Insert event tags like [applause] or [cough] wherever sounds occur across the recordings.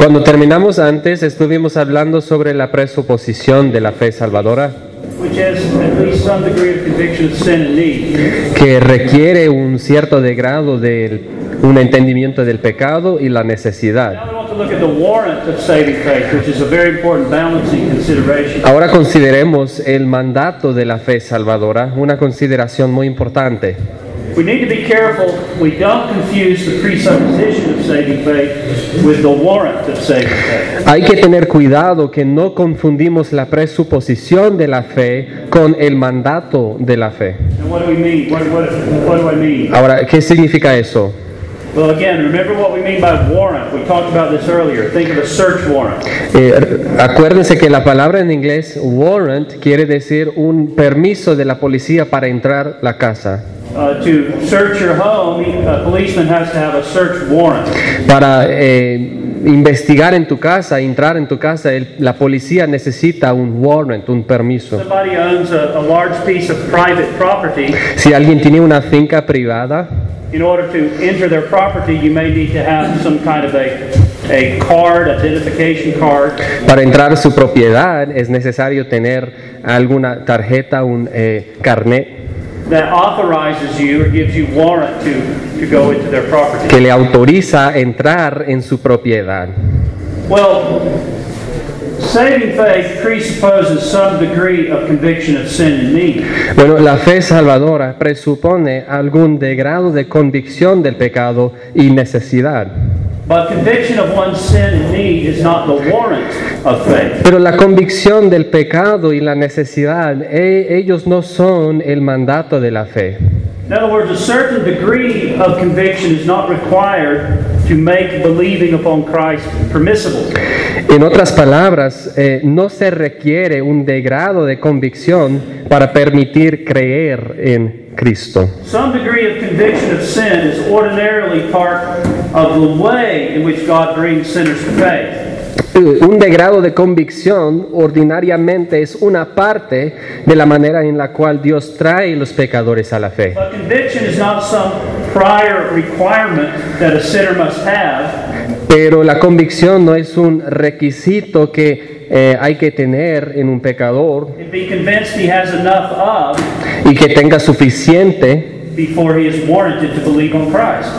Cuando terminamos antes, estuvimos hablando sobre la presuposición de la fe salvadora, que requiere un cierto grado de un entendimiento del pecado y la necesidad. Ahora consideremos el mandato de la fe salvadora, una consideración muy importante. We need to be careful we don't confuse the presupposition of saving faith with the warrant of saving faith. Hay que tener cuidado que no confundimos la presuposición de la fe con el mandato de la fe. And what do we mean? What, what, what do I mean? Ahora, ¿qué significa eso? Well, again, remember what we mean by warrant. We talked about this earlier. Think of a search warrant. Eh, acuérdense que la palabra en inglés warrant quiere decir un permiso de la policía para entrar la casa. Uh, to search your home, a policeman has to have a search warrant. Para eh, investigar en tu casa, entrar en tu casa, el- la policía necesita un warrant, un permiso. Somebody owns a, a large piece of private property. Si alguien tiene una finca privada, In order to enter their property, you may need to have some kind of a, a card, identification card, para entrar a su propiedad es necesario tener alguna tarjeta, un eh, carnet that authorizes you or gives you warrant to, to go into their property. que le autoriza entrar en su propiedad. Well, saving faith presupposes some degree of conviction of sin and need. Bueno, la fe salvadora presupone algún de grado de convicción del pecado y necesidad. But conviction of one's sin and need is not the warrant of faith. Pero la convicción del pecado y la necesidad, e- ellos no son el mandato de la fe. In other words, a certain degree of conviction is not required to make believing upon Christ permissible. En otras palabras, eh, no se requiere un degrado de convicción para permitir creer en Cristo. Some degree of conviction of sin is ordinarily part of the way in which God brings sinners to faith. Eh, Un degrado de convicción ordinariamente es una parte de la manera en la cual Dios trae los pecadores a la fe. But Pero la convicción no es un requisito que eh, hay que tener en un pecador and be convinced he has enough of y que tenga suficiente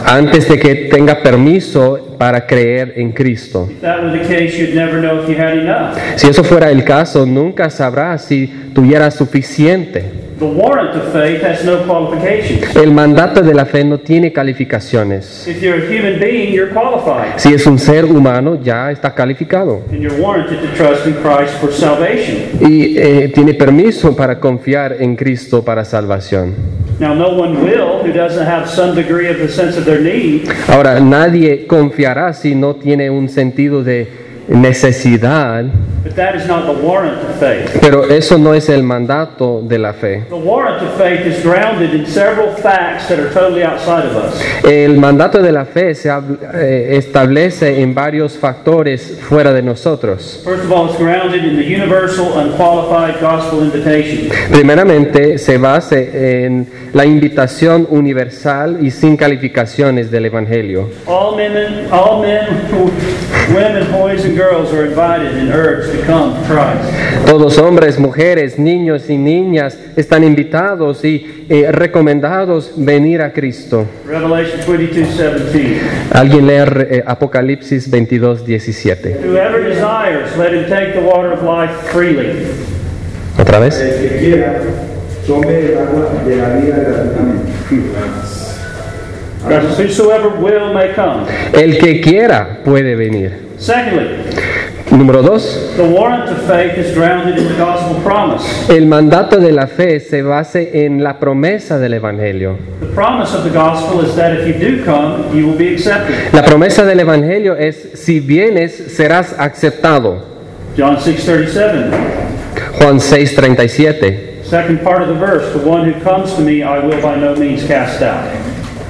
antes de que tenga permiso para creer en Cristo. If that were the case, you'd never know if you had enough. Si eso fuera el caso, nunca sabrás si tuviera suficiente. The warrant of faith has no qualifications. El mandato de la fe no tiene calificaciones. If you're a human being, you're qualified. Si es un ser humano, ya está calificado. And you're warranted to trust in Christ for salvation. Y eh, tiene permiso para confiar en Cristo para salvación. Now, no one will who doesn't have some degree of the sense of their need. Ahora, nadie confiará si no tiene un sentido de necesidad, But that is not the warrant of faith. pero eso no es el mandato de la fe. The warrant of faith is grounded in several facts that are totally outside of us. El mandato de la fe se eh, establece en varios factores fuera de nosotros. First of all, it's grounded in the universal, unqualified gospel invitation. Primeramente, se basa en la invitación universal y sin calificaciones del Evangelio. All men, all men, [laughs] women, boys, and girls are invited and urged to come to Christ. Todos hombres, mujeres, niños y niñas están invitados y eh, recomendados venir a Cristo. Revelation 22 17. Alguien lee eh, Apocalipsis 22, 17. Whoever desires, let him take the water of life freely. ¿Otra vez? El que quiera, tome el agua de la vida gratuitamente. Christ says, Whosoever will may come. El que quiera puede venir. Secondly, Número dos, the warrant of faith is grounded in the gospel promise. el mandato de la fe se base en la promesa del Evangelio. The promise of the gospel is that if you do come, you will be accepted. La promesa del Evangelio es, si vienes, serás aceptado. John 6 37. Juan 6, 37. Second part of the verse, the one who comes to me, I will by no means cast out.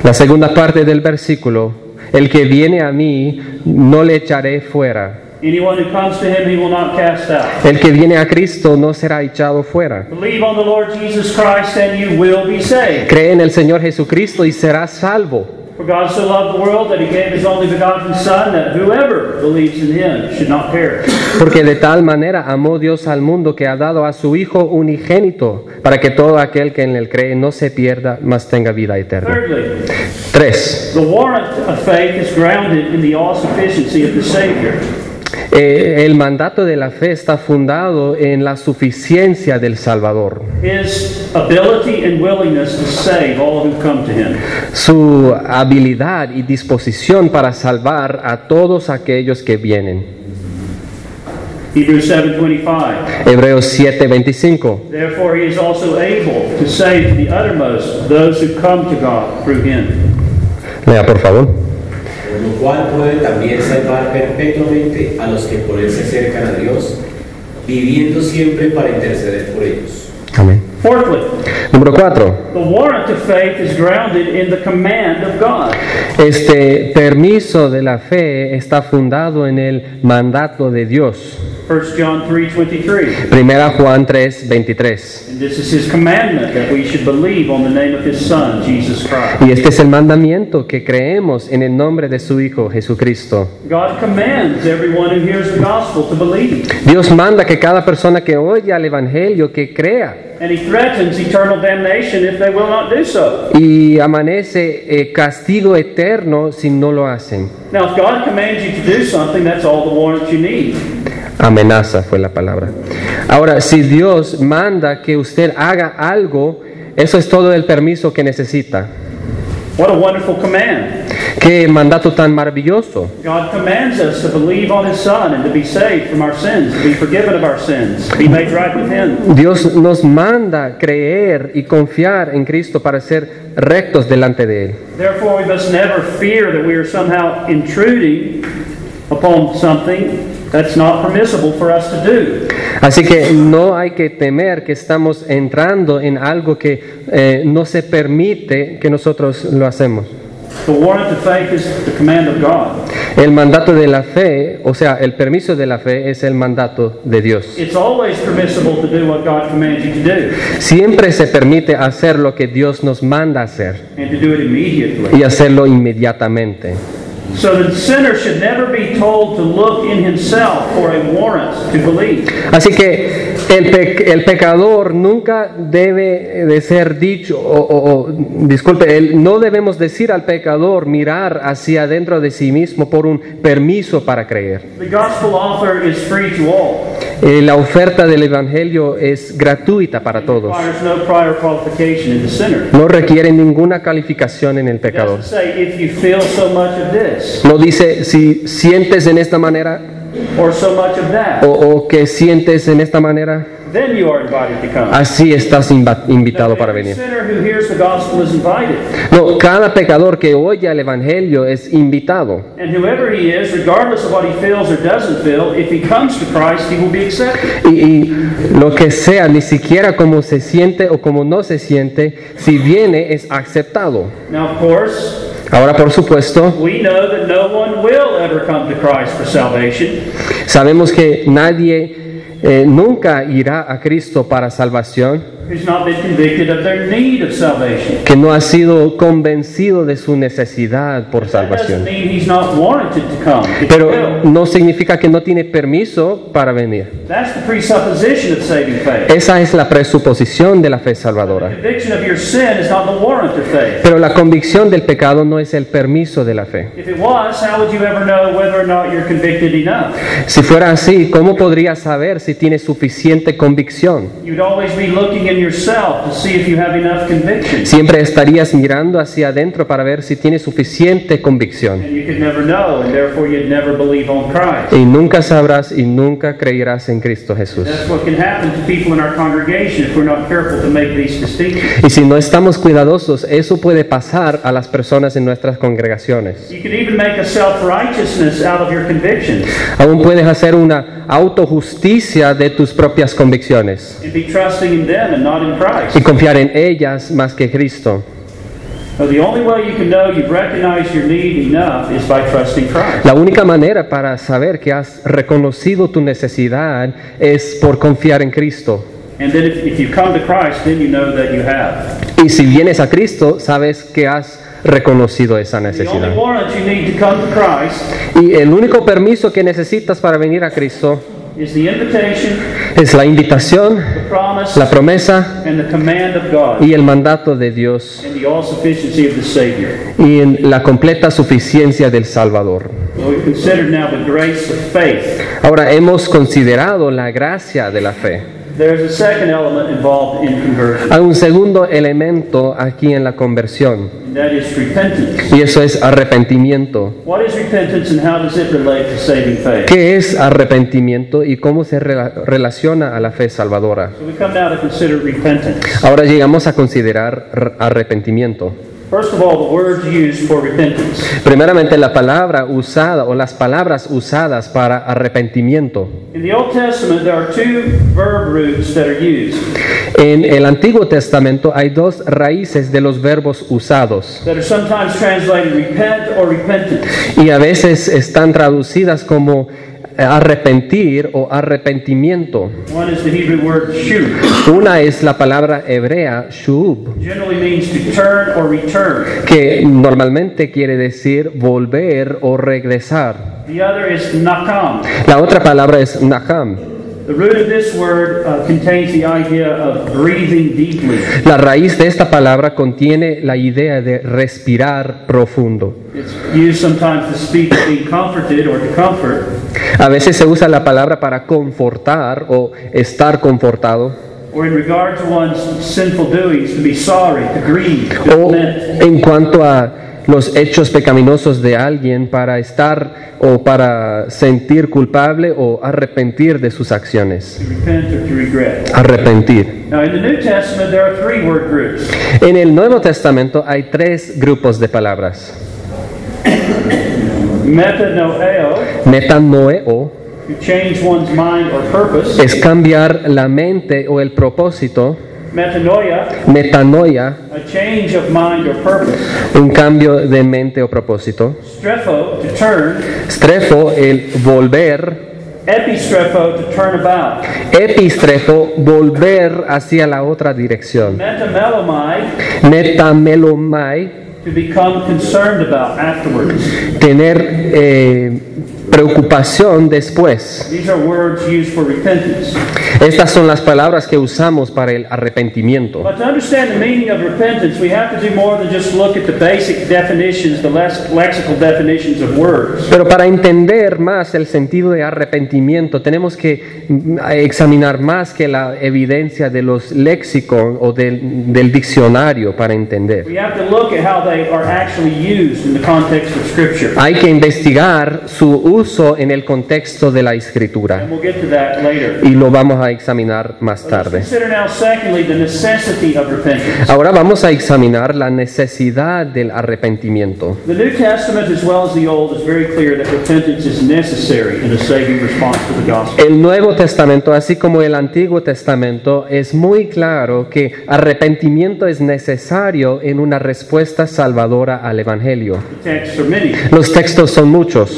La segunda parte del versículo, el que viene a mí, no le echaré fuera. Anyone who comes to him, he will not cast out. El que viene a Cristo no será echado fuera. Believe on the Lord Jesus Christ and you will be saved. Cree en el Señor Jesucristo y serás salvo. For God so loved the world that he gave his only begotten Son, that whoever believes in him should not perish. Porque de tal manera amó Dios al mundo que ha dado a su Hijo unigénito, para que todo aquel que en él cree no se pierda, mas tenga vida eterna. Thirdly, 3. the warrant of faith is grounded in the all sufficiency of the Savior. Eh, el mandato de la fe está fundado en la suficiencia del Salvador, His ability and willingness to save all who come to him. su habilidad y disposición para salvar a todos aquellos que vienen. Hebrews 7:25. Hebreos 7:25. Therefore he is also able to save to the uttermost those who come to God through him. Lea por favor. Lo cual puede también salvar perpetuamente a los que por él se acercan a Dios, viviendo siempre para interceder por ellos. Amén. Fourthly, Número 4. the warrant of faith is grounded in the command of God. Este permiso de la fe está fundado en el mandato de Dios. 1 John 3:23. Primera Juan 3:23. And this is his commandment that we should believe on the name of his son Jesus Christ. Y este es el mandamiento que creemos en el nombre de su Hijo Jesucristo. God commands everyone who hears the gospel to believe. Dios manda que cada persona que oye al Evangelio que crea And he threatens eternal damnation if they will not do so. y amanece eh, castigo eterno si no lo hacen. Now, if God commands you to do something, that's all the warrant you need. Amenaza fue la palabra. Ahora, si Dios manda que usted haga algo, eso es todo el permiso que necesita. What a wonderful command. Qué mandato tan maravilloso. God commands us to believe on his son and to be saved from our sins, to be forgiven of our sins, to be made right with him. Dios nos manda creer y confiar en Cristo para ser rectos delante de Él. Therefore, we must never fear that we are somehow intruding upon something that's not permissible for us to do. Así que no hay que temer que estamos entrando en algo que eh, no se permite que nosotros lo hacemos. The warrant of faith is the command of God. El mandato de la fe, o sea, el permiso de la fe es el mandato de Dios. It's always permissible to do what God commands you to do, Siempre se permite hacer lo que Dios nos manda hacer and to do it immediately. y hacerlo inmediatamente. So the sinner should never be told to look in himself for a warrant to believe. Así que el, pe- el pecador nunca debe de ser dicho, o, o- o, disculpe, el- no debemos decir al pecador mirar hacia adentro de sí mismo por un permiso para creer. The gospel offer is free to all. Eh, la oferta del Evangelio es gratuita para todos. no requiere ninguna calificación en el pecador. No dice si sientes en esta manera o, o que sientes en esta manera, then you are invited to come. así estás invitado para venir. No, cada pecador que oye el Evangelio es invitado. And whoever he is, regardless of what he feels or doesn't feel, if he comes to Christ, he will be accepted. Y, y lo que sea, ni siquiera como se siente o como no se siente, si viene es aceptado. Now, of course, Ahora, por supuesto, we know that no one will ever come to Christ for salvation. sabemos que nadie eh, nunca irá a Cristo para salvación, who's not been convicted of their need of salvation. que no ha sido convencido de su necesidad por salvación. Pero no significa que no tiene permiso para venir. That's the presupposition of saving faith. Esa es la presuposición de la fe salvadora. Pero la convicción del pecado no es el permiso de la fe. Si fuera así, ¿cómo podría saber si tiene suficiente convicción? Siempre estarías mirando hacia adentro para ver si tiene suficiente convicción. Y nunca sabrás y nunca creerás en Cristo Jesús. That's what can happen to people in our congregation if we're not careful to make these distinctions. Y si no estamos cuidadosos, eso puede pasar a las personas en nuestras congregaciones. You could even make a self-righteousness out of your convictions Aún puedes hacer una autojusticia de tus propias convicciones y confiar en ellas más que Cristo. So the only way you can know you've recognized your need enough is by trusting Christ. La única manera para saber que has reconocido tu necesidad es por confiar en Cristo. And then if, if you come to Christ, then you know that you have. Y si vienes a Cristo, sabes que has reconocido esa necesidad. warrant you need to come to Christ Y el único permiso que necesitas para venir a Cristo es la invitación, la promesa y el mandato de Dios y en la completa suficiencia del Salvador. Well, we consider now the grace of faith. Ahora hemos considerado la gracia de la fe. There's a second element involved in conversion, Hay un segundo elemento aquí en la conversión y eso es arrepentimiento. What is repentance and how does it relate to saving faith? ¿Qué es arrepentimiento y cómo se rela- relaciona a la fe salvadora? So we come now to consider repentance. Ahora llegamos a considerar arrepentimiento. First of all, the words used for repentance. Primeramente la palabra usada o las palabras usadas para arrepentimiento. In the Old Testament, there are two verb roots that are used En el Antiguo Testamento hay dos raíces de los verbos usados that are sometimes translated repent or repentance. y a veces están traducidas como arrepentir o arrepentimiento. One is the Hebrew word shu, Una es la palabra hebrea shub, generally means to turn or return. que normalmente quiere decir volver o regresar. The other is nakam. La otra palabra es naham. The root of this word contains the idea of breathing deeply. La raíz de esta palabra contiene la idea de respirar profundo. It's used sometimes to speak of being comforted or to comfort, A veces se usa la palabra para confortar o estar confortado or in regard to one's sinful doings, to be sorry, to grieve, to o en cuanto a los hechos pecaminosos de alguien para estar o para sentir culpable o arrepentir de sus acciones. Arrepentir. Now, in the New Testament, there are three word groups. En el Nuevo Testamento hay tres grupos de palabras. [coughs] Metanoeo, es cambiar la mente o el propósito. Metanoia, Metanoia, a change of mind or purpose. un cambio de mente o propósito. Strepho, to turn. Strefo, el volver. Epistrepho, to turn about. Epistrefo, volver hacia la otra dirección. Metamelomai, Metamelomai, to become concerned about afterwards. tener eh, preocupación después. Estas son las palabras que usamos para el arrepentimiento. But to understand the meaning of repentance, we have to do more than just look at the basic definitions, the lex- lexical definitions of words. Pero para entender más el sentido de arrepentimiento, tenemos que mm, examinar más que la evidencia de los léxicos o del, del diccionario para entender. Hay que investigar su uso en el contexto de la escritura y lo vamos a examinar más tarde. Ahora vamos a examinar la necesidad del arrepentimiento. The New Testament, as well as the Old, is very clear that repentance is necessary in a saving response to the gospel. El Nuevo Testamento, así como el Antiguo Testamento, es muy claro que arrepentimiento es necesario en una respuesta salvadora al Evangelio. Los textos son muchos.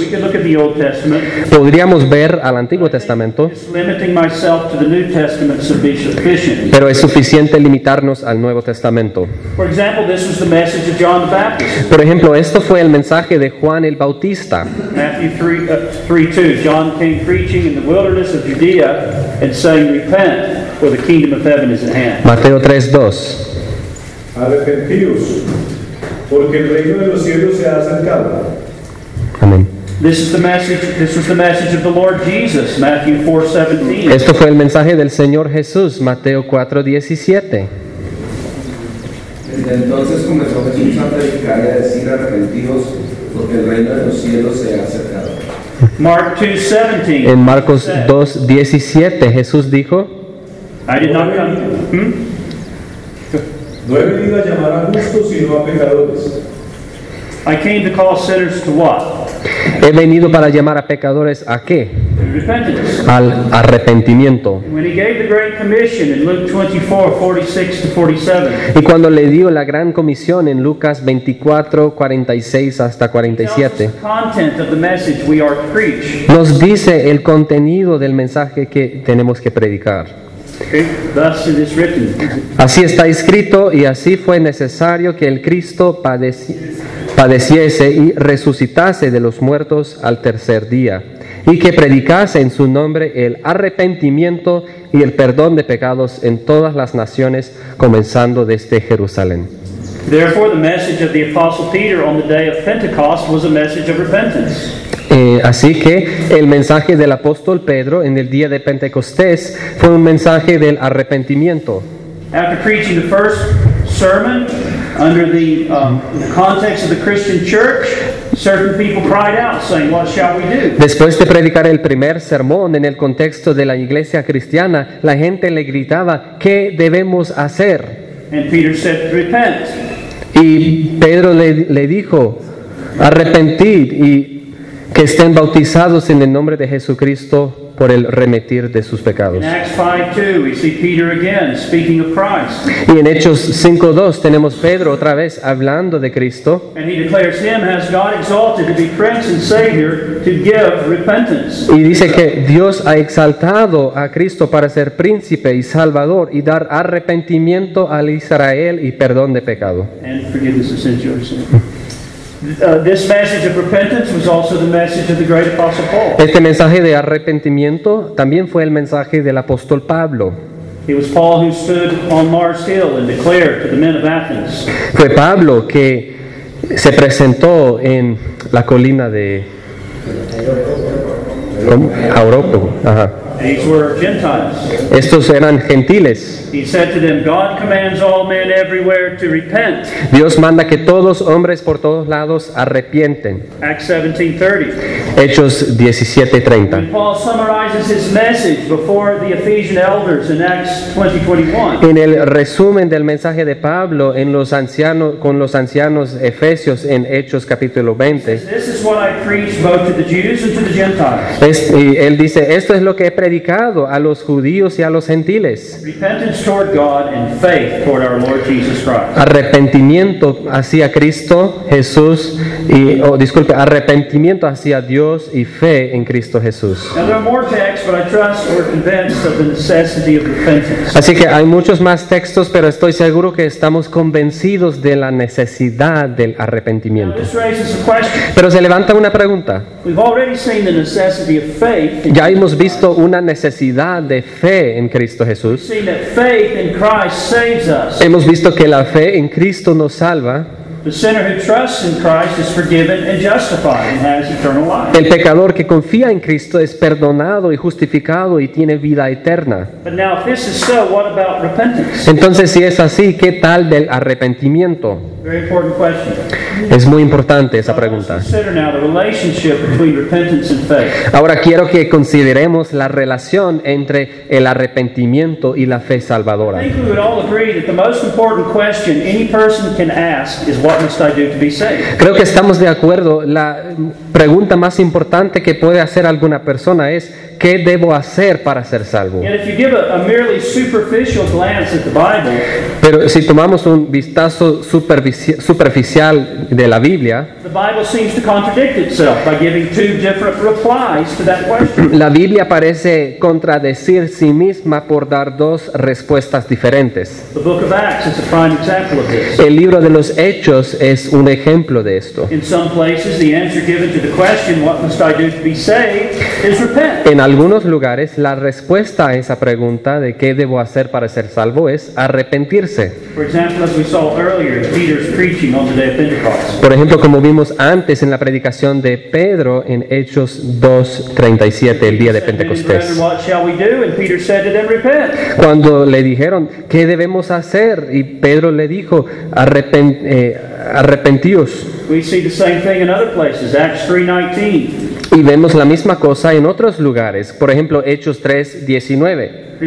Podríamos ver al Antiguo Testamento, Just limiting myself to the New Testament should be sufficient. pero es suficiente limitarnos al Nuevo Testamento. For example, this was the message of John the Baptist. Por ejemplo, esto fue el mensaje de Juan el Bautista. Matthew 3, 3 2. John came preaching in the wilderness of Judea and saying, Repent, for the kingdom of heaven is at hand. Mateo 3:2. Arrepentíos, porque el reino de los cielos se ha acercado. Amén. This is the message, this was the message of the Lord Jesus, Matthew 4 17. Esto fue el mensaje del Señor Jesús, Mateo 4:17. Desde entonces comenzó Jesús a predicar y a decir arrepentidos, porque el reino de los cielos se ha acercado. Mark 2 17. En Marcos 2:17 Jesús dijo, I did not come. Hmm? [laughs] No he venido a llamar a justos, sino a pecadores. I came to call sinners to what? He venido para llamar a pecadores a qué? Al arrepentimiento. When he gave the Great Commission in Luke 24 46 to 47, Y cuando le dio la gran comisión en Lucas 24, 46 hasta tells us 47, the content of the message we are to preach. nos dice el contenido del mensaje que tenemos que predicar. Así está escrito y así fue necesario que el Cristo padeci- padeciese y resucitase de los muertos al tercer día y que predicase en su nombre el arrepentimiento y el perdón de pecados en todas las naciones, comenzando desde Jerusalén. Therefore, the message of the Apostle Peter on the day of Pentecost was a message of repentance. Eh, así que el mensaje del apóstol Pedro en el día de Pentecostés fue un mensaje del arrepentimiento. After preaching the first sermon under the, um, the context of the Christian church, certain people cried out, saying, What shall we do? Después de predicar el primer sermón en el contexto de la iglesia cristiana, la gente le gritaba, ¿qué debemos hacer? And Peter said, Repent. Y Pedro le, le dijo, arrepentir y que estén bautizados en el nombre de Jesucristo por el remitir de sus pecados. In Acts 5 2, we see Peter again speaking of Christ. Y en Hechos 5.2 tenemos Pedro otra vez hablando de Cristo y dice que Dios ha exaltado a Cristo para ser príncipe y salvador y dar arrepentimiento al Israel y perdón de pecado. Este mensaje de arrepentimiento también fue el mensaje del apóstol Pablo. It was Paul who stood on Mars Hill and declared to the men of Athens, Fue Pablo que se presentó en la colina de Gentiles. Estos eran gentiles. He said to them, God commands all men everywhere to repent. Dios manda que todos hombres por todos lados arrepienten. Acts 17:30. Hechos 17:30. When Paul summarizes his message before the Ephesian elders in Acts 20:21. En el resumen del mensaje de Pablo en los ancianos, con los ancianos efesios en Hechos capítulo 20, This is what I preach both to the Jews and to the Gentiles. es- y él dice, esto es lo que he predicado a los judíos y a los gentiles. Arrepentimiento hacia Cristo Jesús y, oh, disculpe, arrepentimiento hacia Dios y fe en Cristo Jesús. Así que hay muchos más textos, pero estoy seguro que estamos convencidos de la necesidad del arrepentimiento. Pero se levanta una pregunta. Ya hemos visto una necesidad de fe en Cristo Jesús. Hemos visto que la fe en Cristo nos salva. The sinner who trusts in Christ is forgiven and justified and has eternal life. El pecador que confía en Cristo es perdonado y justificado y tiene vida eterna. But now, if this is so, what about repentance? Entonces, si es así, ¿qué tal del arrepentimiento? Very important question. Es muy importante esa pregunta. consider now the relationship between repentance and faith. Ahora quiero que consideremos la relación entre el arrepentimiento y la fe salvadora. Creo que estamos de acuerdo. La pregunta más importante que puede hacer alguna persona es, ¿qué debo hacer para ser salvo? Yet, if you give a, a merely superficial glance at the Bible, Pero si tomamos un vistazo superfici- superficial de la Biblia, the Bible seems to contradict itself by giving two different replies to that question. la Biblia parece contradecir sí misma por dar dos respuestas diferentes. The book of Acts is a prime example of this. El libro de los Hechos es un ejemplo de esto. In some places, the answer given to the question, What must I do to be saved? is repent. En algunos lugares la respuesta a esa pregunta de qué debo hacer para ser salvo es arrepentirse. Por ejemplo, como vimos antes en la predicación de Pedro en Hechos 2.37, el día de Said, "Men and brethren, Pentecostés. Cuando le dijeron, ¿qué debemos hacer? Y Pedro le dijo, "Arrepen- eh, arrepentíos. We see the same thing in other places. Acts 3.19. Y vemos la misma cosa en otros lugares. Por ejemplo, Hechos 3.19.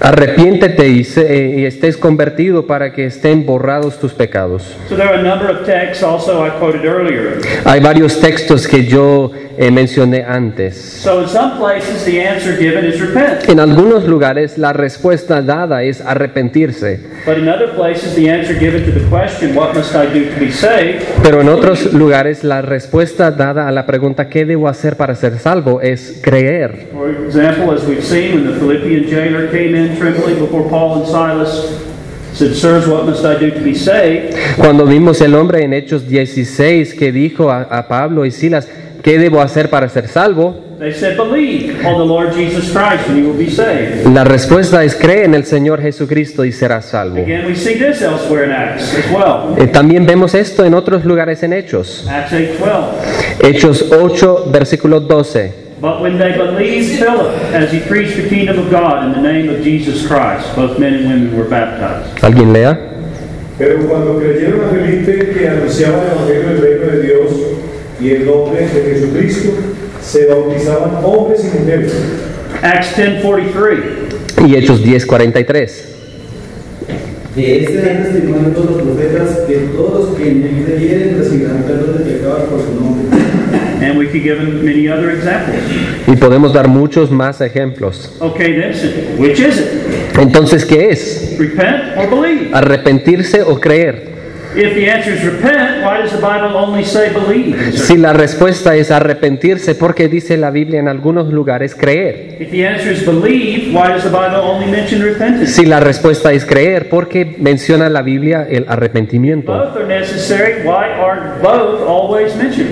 Arrepiéntete y, se- y estés convertido para que estén borrados tus pecados. So there are a number of texts also I quoted earlier. Hay varios textos que yo eh, mencioné antes. So in some places the answer given is repent. En algunos lugares la respuesta dada es arrepentirse, But in other places the answer given to the question, what must I do to be saved? pero en otros lugares la respuesta dada a la pregunta ¿qué debo hacer para ser salvo? es creer. For example, as we've seen, when the Philippian jailer came in trembling before Paul and Silas, said, Sirs, what must I do to be saved? Cuando vimos el hombre en Hechos 16 que dijo a, a Pablo y Silas, ¿qué debo hacer para ser salvo? They said, Believe on the Lord Jesus Christ and you will be saved. La respuesta es cree en el Señor Jesucristo y serás salvo. Again, we see this elsewhere in Acts as well. Eh, también vemos esto en otros lugares en Hechos. Acts 8:12. Hechos 8, versículo 12. But when they believed Philip as he preached the kingdom of God in the name of Jesus Christ, both men and women were baptized. ¿Alguien lea? Pero cuando creyeron a Felipe que anunciaba el Evangelio del Reino de Dios y el nombre de Jesucristo, se bautizaban hombres y mujeres. Acts 10:43. Y Hechos 10, 43. De este dan testimonio todos los profetas que todos los que en él creyeren recibirán perdón de pecados por su nombre. And we could give many other examples. Y podemos dar muchos más ejemplos. Okay, then, which is it? Entonces, ¿qué es? Repent or believe? ¿Arrepentirse o creer? If the answer is repent, why does the Bible only say believe? Si la respuesta es arrepentirse, porque dice la Biblia en algunos lugares creer? If the answer is believe, why does the Bible only mention repentance? Si la respuesta es creer, porque menciona la Biblia el arrepentimiento?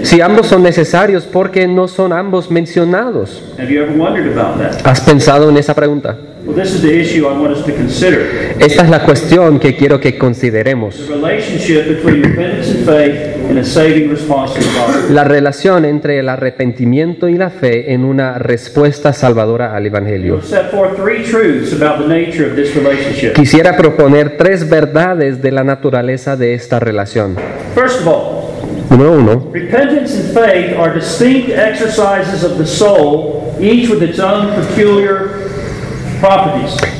Si ambos son necesarios, ¿por qué no son ambos mencionados? Have you ever wondered about that? ¿Has pensado en esa pregunta? Well, this is the issue I want us to consider. Esta es la cuestión que quiero que consideremos. The relationship between repentance and faith and a saving response to the gospel. La relación entre el arrepentimiento y la fe en una respuesta salvadora al Evangelio. We'll set forth three truths about the nature of this relationship. Quisiera proponer tres verdades de la naturaleza de esta relación. First of all, Número uno,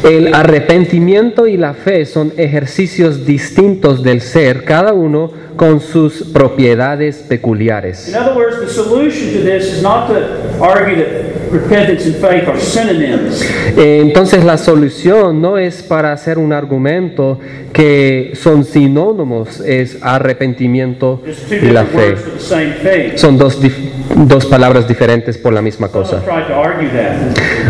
el arrepentimiento y la fe son ejercicios distintos del ser, cada uno con sus propiedades In peculiares. other words, the solution to this is not to argue that repentance and faith are synonyms. Eh, Entonces la solución no es para hacer un argumento que son sinónimos, es arrepentimiento y la fe. Son dos, dos palabras diferentes por la misma cosa. have tried to argue that.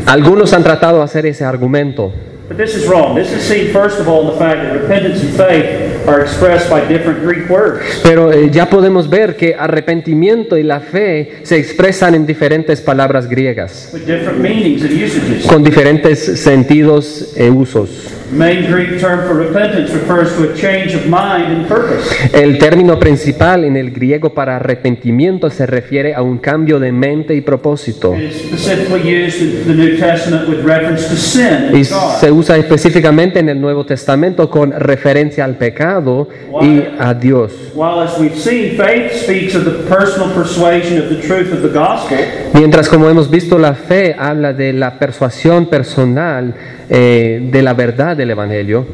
Algunos han tratado de hacer ese argumento, But this is wrong. This is seen, first of all, in the fact that repentance and faith are expressed by different Greek words. pero eh, ya podemos ver que arrepentimiento y la fe se expresan en diferentes palabras griegas, with different meanings and usages. con diferentes sentidos e usos. The main Greek term for repentance refers to a change of mind and purpose. El término principal en el griego para arrepentimiento se refiere a un cambio de mente y propósito. It is specifically used in the New Testament with reference to sin Y se usa específicamente en el Nuevo Testamento con referencia al pecado y a Dios. While, as we've seen, faith speaks of the personal persuasion of the truth of the gospel, Mientras como hemos visto la fe habla de la persuasión personal eh, de la verdad del Evangelio,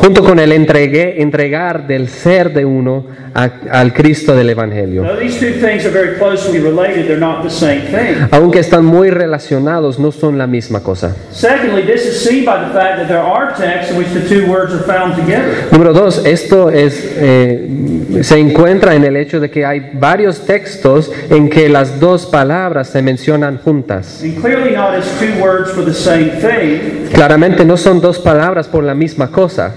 junto con el entregar del ser de uno a- al Cristo del Evangelio. Now, these two things are very closely related. They're not the same thing. Aunque están muy relacionados, no son la misma cosa. Número dos, esto es, eh, se encuentra en el hecho de que hay varios textos en que las dos palabras se mencionan juntas. Thing, Claramente no son dos palabras por la misma cosa,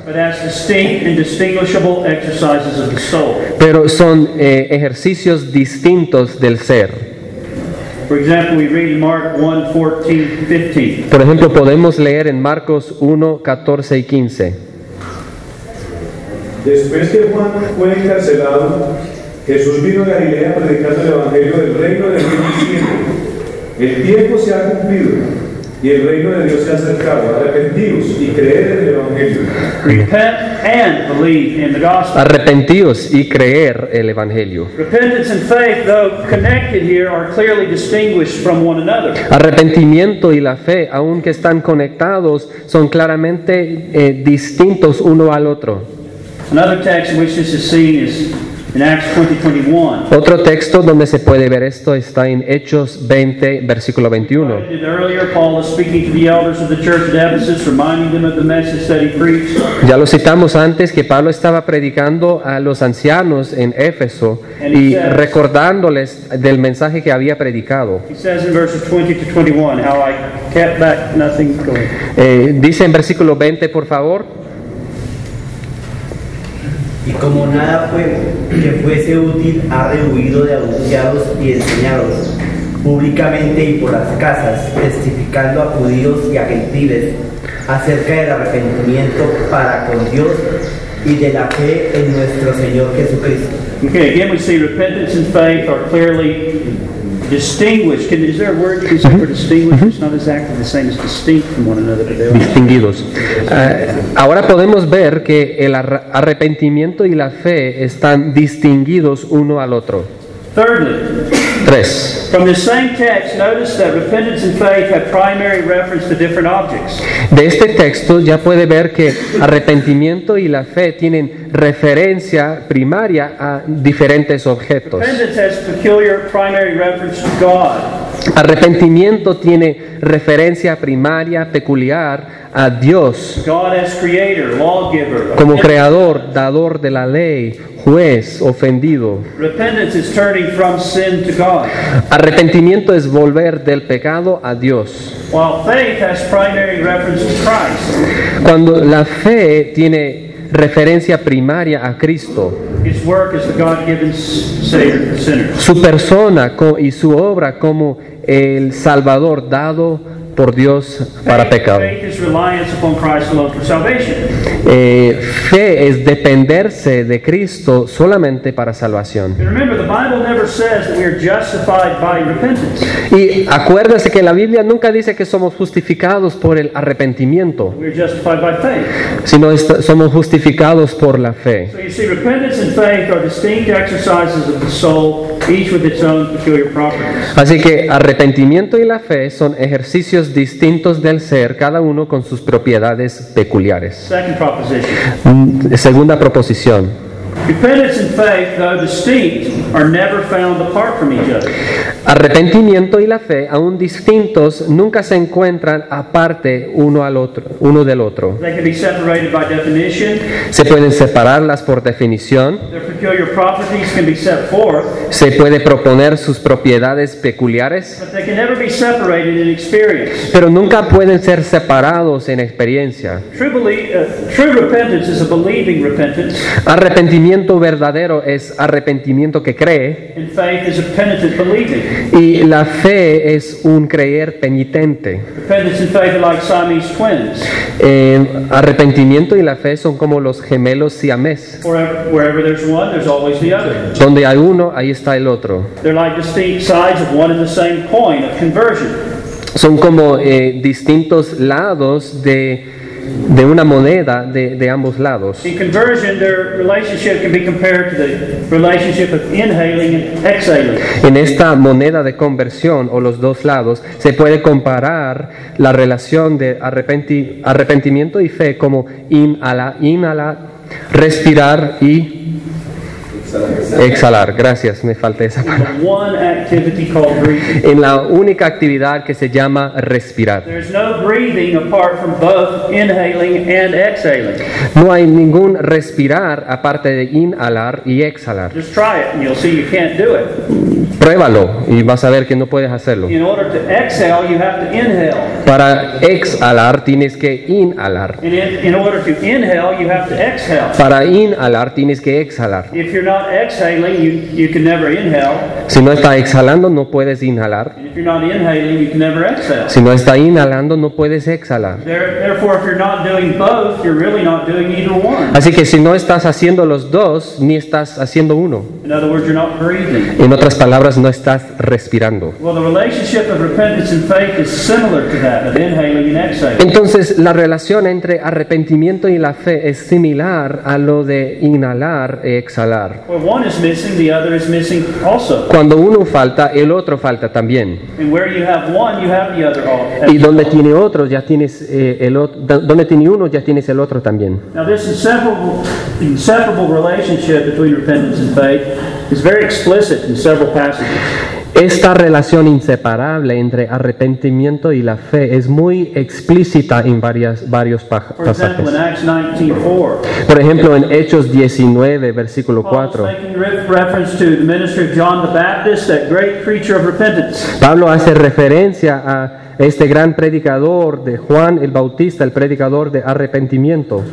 pero son eh, ejercicios distintos del ser. For example, we read Mark 1 14, 15. Por ejemplo, podemos leer en Marcos 1, 14 y 15. Después que Juan fue encarcelado, Jesús vino a Galilea predicando el Evangelio del reino de Dios diciendo, el tiempo se ha cumplido y el reino de Dios se ha acercado. Arrepentidos y creed en el Evangelio. Repent and believe in the gospel. Arrepentíos y creer el Evangelio. Repentance and faith, though connected here, are clearly distinguished from one another. Arrepentimiento y la fe, aunque están conectados, son claramente eh, distintos uno al otro. Otro texto donde se puede ver esto está en Hechos 20, versículo 21. Quoted Earlier, Paul is speaking to the elders of the church at Ephesus, reminding them of the message that he preached. Ya lo citamos antes que Pablo estaba predicando a los ancianos en Éfeso y recordándoles del mensaje que había predicado. He says in verses 20 to 21, how I kept back nothing going. Eh, dice en versículo 20, por favor, Y como nada fue que fuese útil, ha rehuido de anunciaros y enseñaros públicamente y por las casas, testificando a judíos y a gentiles acerca del arrepentimiento para con Dios y de la fe en nuestro Señor Jesucristo. Okay, again we see repentance and faith are clearly distinguished. Can, is there a word you can say for distinguished? It's not exactly the same as distinct from one another, but they distinguidos. Eh, ahora podemos ver que el arrepentimiento y la fe están distinguidos uno al otro. Thirdly, 3. from the same text, notice that repentance and faith have primary reference to different objects. De este texto ya puede ver que arrepentimiento y la fe tienen referencia primaria a diferentes objetos. Repentance has peculiar primary reference to God. Arrepentimiento tiene referencia primaria peculiar a Dios God as creator, lawgiver. como creador, dador de la ley, juez, ofendido. Is from sin to God, Arrepentimiento es volver del pecado a Dios. faith has to. Cuando la fe tiene referencia primaria a Cristo, His work the Savior su persona y su obra como el Salvador dado por Dios para pecado. Eh, fe es dependerse de Cristo solamente para salvación. Y acuérdese que la Biblia nunca dice que somos justificados por el arrepentimiento, sino somos justificados por la fe. Así que arrepentimiento y la fe son ejercicios distintos del ser, cada uno con sus propiedades peculiares. Mm, Segunda proposición. Repentance and faith, though distinct, are never found apart from each other. Arrepentimiento y la fe, aún distintos, nunca se encuentran aparte uno al otro, uno del otro. They can be separated by definition. Se pueden separarlas por definición, Their peculiar properties can be set forth, se puede proponer sus propiedades peculiares, but they can never be separated in experience. pero nunca pueden ser separados en experiencia. True, uh, true repentance is a believing repentance, Arrepentimiento verdadero es arrepentimiento que cree and faith is a penitent believing. y la fe es un creer penitente. Repentance and faith are like Siamese twins. Eh, arrepentimiento y la fe son como los gemelos siamés. Wherever, wherever there's one, there's always the other. Donde hay uno, ahí está el otro. They're like distinct sides of one and the same coin of conversion. Son como eh, distintos lados de, de una moneda de, de ambos lados. In conversion, their relationship can be compared to the relationship of inhaling and exhaling. En esta moneda de conversión o los dos lados se puede comparar la relación de arrepenti- arrepentimiento y fe como inhala, inhala, respirar y exhalar. Gracias, me falta esa palabra. En la única actividad que se llama respirar. No hay ningún respirar aparte de inhalar y exhalar. Pruébalo y vas a ver que no puedes hacerlo. Para exhalar tienes que inhalar. Para inhalar tienes que exhalar. Not exhaling, you, you can never inhale. Si no está exhalando, no puedes inhalar. And if you're not inhaling, you can never exhale. Si no está inhalando, no puedes exhalar. There, therefore, if you're not doing both, you're really not doing either one. Así que si no estás haciendo los dos, ni estás haciendo uno. In other words, you're not breathing. En otras palabras, no estás respirando. Well, the relationship of repentance and faith is similar to that of inhaling and exhaling. Entonces, la relación entre arrepentimiento y la fe es similar a lo de inhalar e exhalar. Where one is missing, the other is missing also. Cuando uno falta, el otro falta también. And where you have one, you have the other. all- Y donde tiene otro, ya tienes eh, el otro. Donde tiene uno, ya tienes el otro también. Now, this inseparable, inseparable relationship between repentance and faith is very explicit in several passages. Esta relación inseparable entre arrepentimiento y la fe es muy explícita en varias, varios pasajes. Acts 19:4, Por ejemplo, en Hechos 19, versículo Paul is 4. making re- reference to the ministry of John the Baptist, that great preacher of repentance. Pablo hace referencia a este gran predicador de Juan el Bautista, el predicador de arrepentimiento.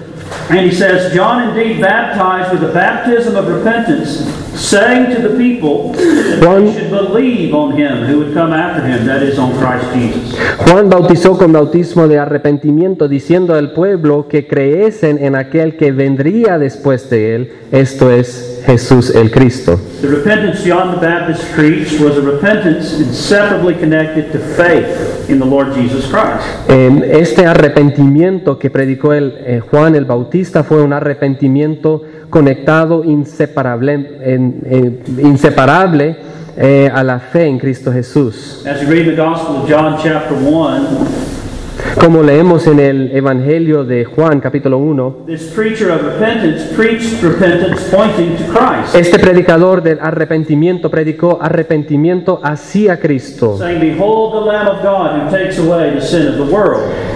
And he says, John indeed baptized with the baptism of repentance, saying to the people that Juan- they should believe on him who would come after him, that is, on Christ Jesus. Juan bautizó con bautismo de arrepentimiento, diciendo al pueblo que creesen en aquel que vendría después de él, esto es Jesús el Cristo. The repentance John the Baptist preached was a repentance inseparably connected to faith in the Lord Jesus Christ. En este arrepentimiento que predicó el, eh, Juan el Bautista fue un arrepentimiento conectado inseparable, en- eh, inseparable eh, a la fe en Cristo Jesús. As you read the Gospel of John, chapter 1, Como leemos en el Evangelio de Juan capítulo 1, this preacher of repentance preached repentance pointing to Christ, este predicador del arrepentimiento predicó arrepentimiento hacia Cristo,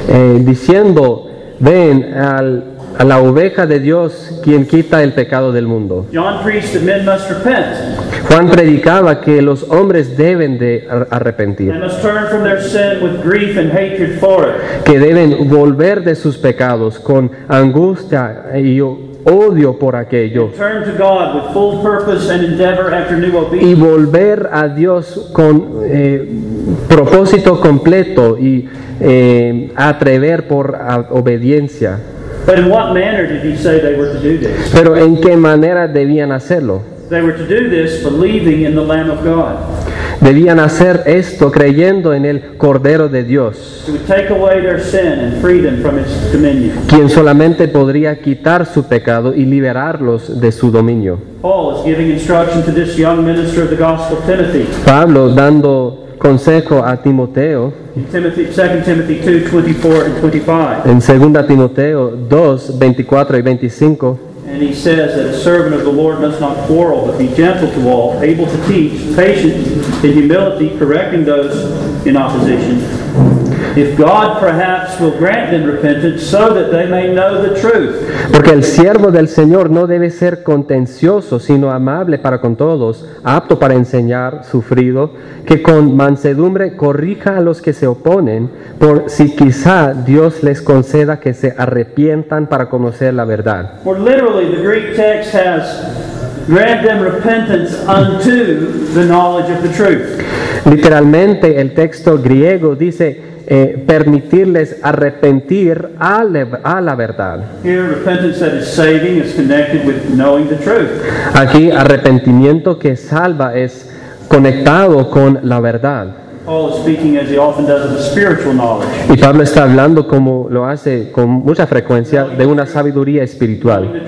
eh, diciendo, ven al- a la oveja de Dios quien quita el pecado del mundo. Juan predicaba que los hombres deben de ar- arrepentir. Que deben volver de sus pecados con angustia y odio por aquello y volver a Dios con eh, propósito completo y eh, atrever por obediencia. But in what manner did he say they were to do this? Pero ¿en qué manera debían hacerlo? They were to do this believing in the Lamb of God, Debían hacer esto creyendo en el Cordero de Dios, would take away their sin and free them from its dominion. quien solamente podría quitar su pecado y liberarlos de su dominio. Paul is giving instruction to this young minister of the gospel, Timothy. Pablo dando consejo a Timoteo In Timothy, 2 Timothy 2, 24 and 25. En 2 Timoteo 2, 24 y 25, And he says that a servant of the Lord must not quarrel, but be gentle to all, able to teach, patient in humility, correcting those in opposition. If God perhaps will grant them repentance so that they may know the truth. porque el siervo del Señor no debe ser contencioso, sino amable para con todos, apto para enseñar, sufrido, que con mansedumbre corrija a los que se oponen, por si quizá Dios les conceda que se arrepientan para conocer la verdad. Or literally, the Greek text has grant them repentance unto the knowledge of the truth. Literalmente el texto griego dice eh, permitirles arrepentir a la- a la verdad. Here, repentance that is saving is connected with knowing the truth. Aquí arrepentimiento que salva es conectado con la verdad. Paul is speaking as he often does of the spiritual knowledge. Y Pablo está hablando como lo hace con mucha frecuencia de una sabiduría espiritual.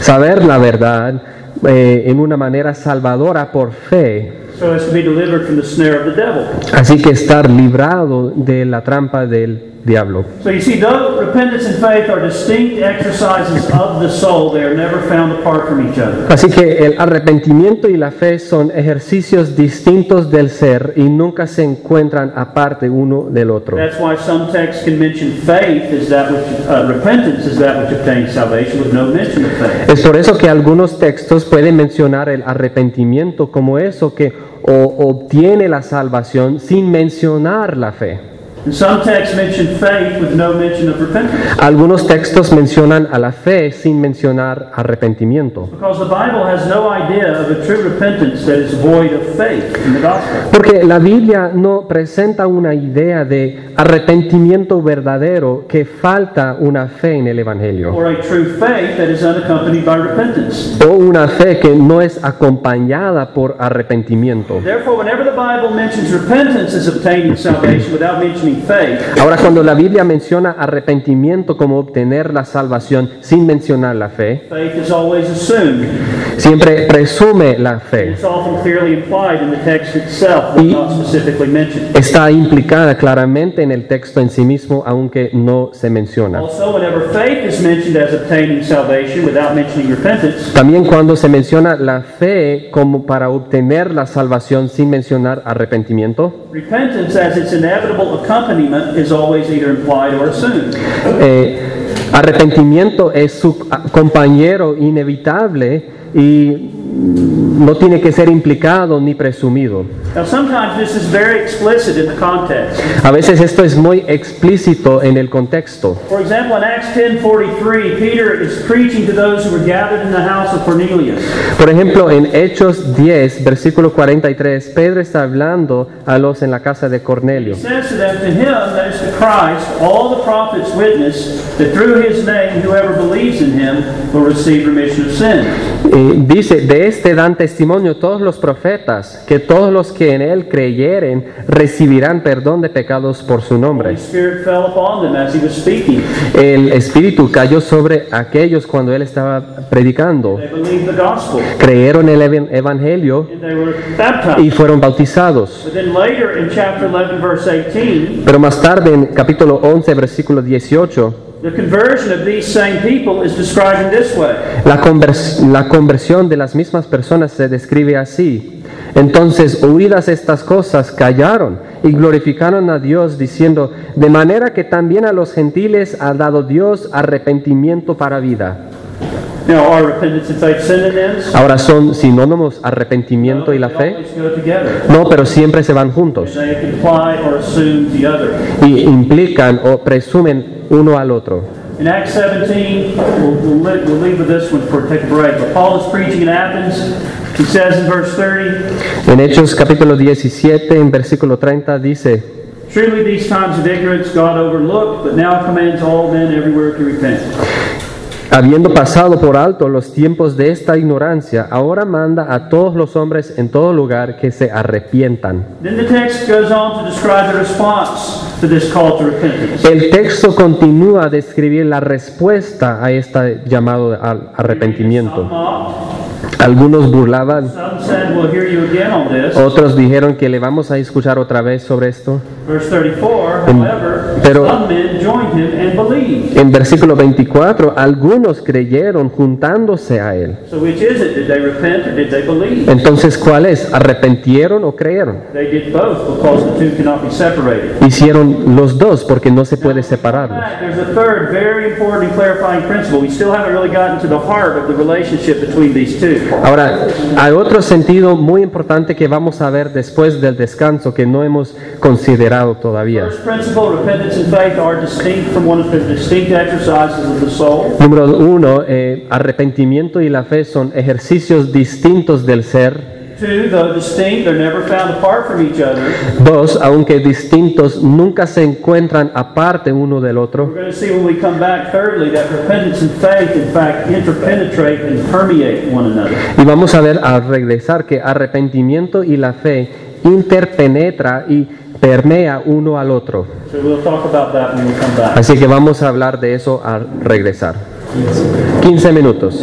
Saber la verdad eh, en una manera salvadora por fe. So as to be delivered from the snare of the devil. Así que estar librado de la trampa del diablo. So you see, though repentance and faith are distinct exercises of the soul, they are never found apart from each other. Así que el arrepentimiento y la fe son ejercicios distintos del ser y nunca se encuentran aparte uno del otro. That's why some texts can mention faith as that which, repentance is that which obtains salvation with no mention of faith. Es por eso que algunos textos pueden mencionar el arrepentimiento como eso que o- obtiene la salvación sin mencionar la fe. And some texts mention faith with no mention of repentance. Algunos textos mencionan a la fe sin mencionar arrepentimiento. Because the Bible has no idea of a true repentance that is void of faith in the gospel. Porque la Biblia no presenta una idea de arrepentimiento verdadero que falta una fe en el Evangelio. O una fe que no es acompañada por arrepentimiento. Ahora, cuando la Biblia menciona arrepentimiento como obtener la salvación sin mencionar la fe, faith is always assumed. siempre presume la fe. It's often clearly implied in the text itself, but Y-. Está implicada claramente en el texto en sí mismo, aunque no se menciona. También cuando se menciona la fe como para obtener la salvación sin mencionar arrepentimiento, accompaniment is always either implied or assumed. eh, arrepentimiento es su compañero inevitable y no tiene que ser implicado ni presumido. Now, sometimes this is very explicit in the context. A veces esto es muy explícito en el contexto. For example, in Acts 10:43, Peter is preaching to those who were gathered in the house of Cornelius. Por ejemplo, en Hechos 10, versículo 43, Pedro está hablando a los en la casa de Cornelio. Eh, dice, de este dan testimonio todos los profetas, que todos los que en él creyeren recibirán perdón de pecados por su nombre. El Espíritu cayó sobre aquellos cuando él estaba predicando. Creyeron el evan- Evangelio y fueron bautizados. But then later in chapter 11, verse 18, Pero más tarde, en capítulo 11, versículo 18, la conversión de las mismas personas se describe así. Entonces, oídas estas cosas, callaron y glorificaron a Dios diciendo, de manera que también a los gentiles ha dado Dios arrepentimiento para vida. Ahora son sinónimos arrepentimiento y la fe. No, pero siempre se van juntos y implican o presumen uno al otro. In Acts 17, we'll, we'll, li- we'll leave with this one for take a break. But Paul is preaching in Athens. He says in verse 30, En Hechos capítulo 17, en versículo 30 dice, Truly these times of ignorance God overlooked, but now commands all men everywhere to repent. Habiendo pasado por alto los tiempos de esta ignorancia, ahora manda a todos los hombres en todo lugar que se arrepientan. El texto continúa a describir la respuesta a este llamado al arrepentimiento. Algunos burlaban, some said, We'll hear you again on this. otros dijeron que le vamos a escuchar otra vez sobre esto. Verse 34, however, Pero- some men joined him and believed. En versículo 24, algunos creyeron juntándose a él. So which is it? Did they repent or did they believe? Entonces, ¿cuál es? ¿Arrepentieron o creyeron? They did both because the two cannot be separated. Hicieron los dos porque no se puede separarlos. Ahora, hay otro sentido muy importante que vamos a ver después del descanso que no hemos considerado todavía. Número uno, eh, arrepentimiento y la fe son ejercicios distintos del ser. Two, though distinct, they're never found apart from each other. Dos, aunque distintos, nunca se encuentran aparte uno del otro. Y vamos a ver al regresar que arrepentimiento y la fe interpenetra y permea uno al otro. So we'll talk about that when we come back. Así que vamos a hablar de eso al regresar. 15 minutos.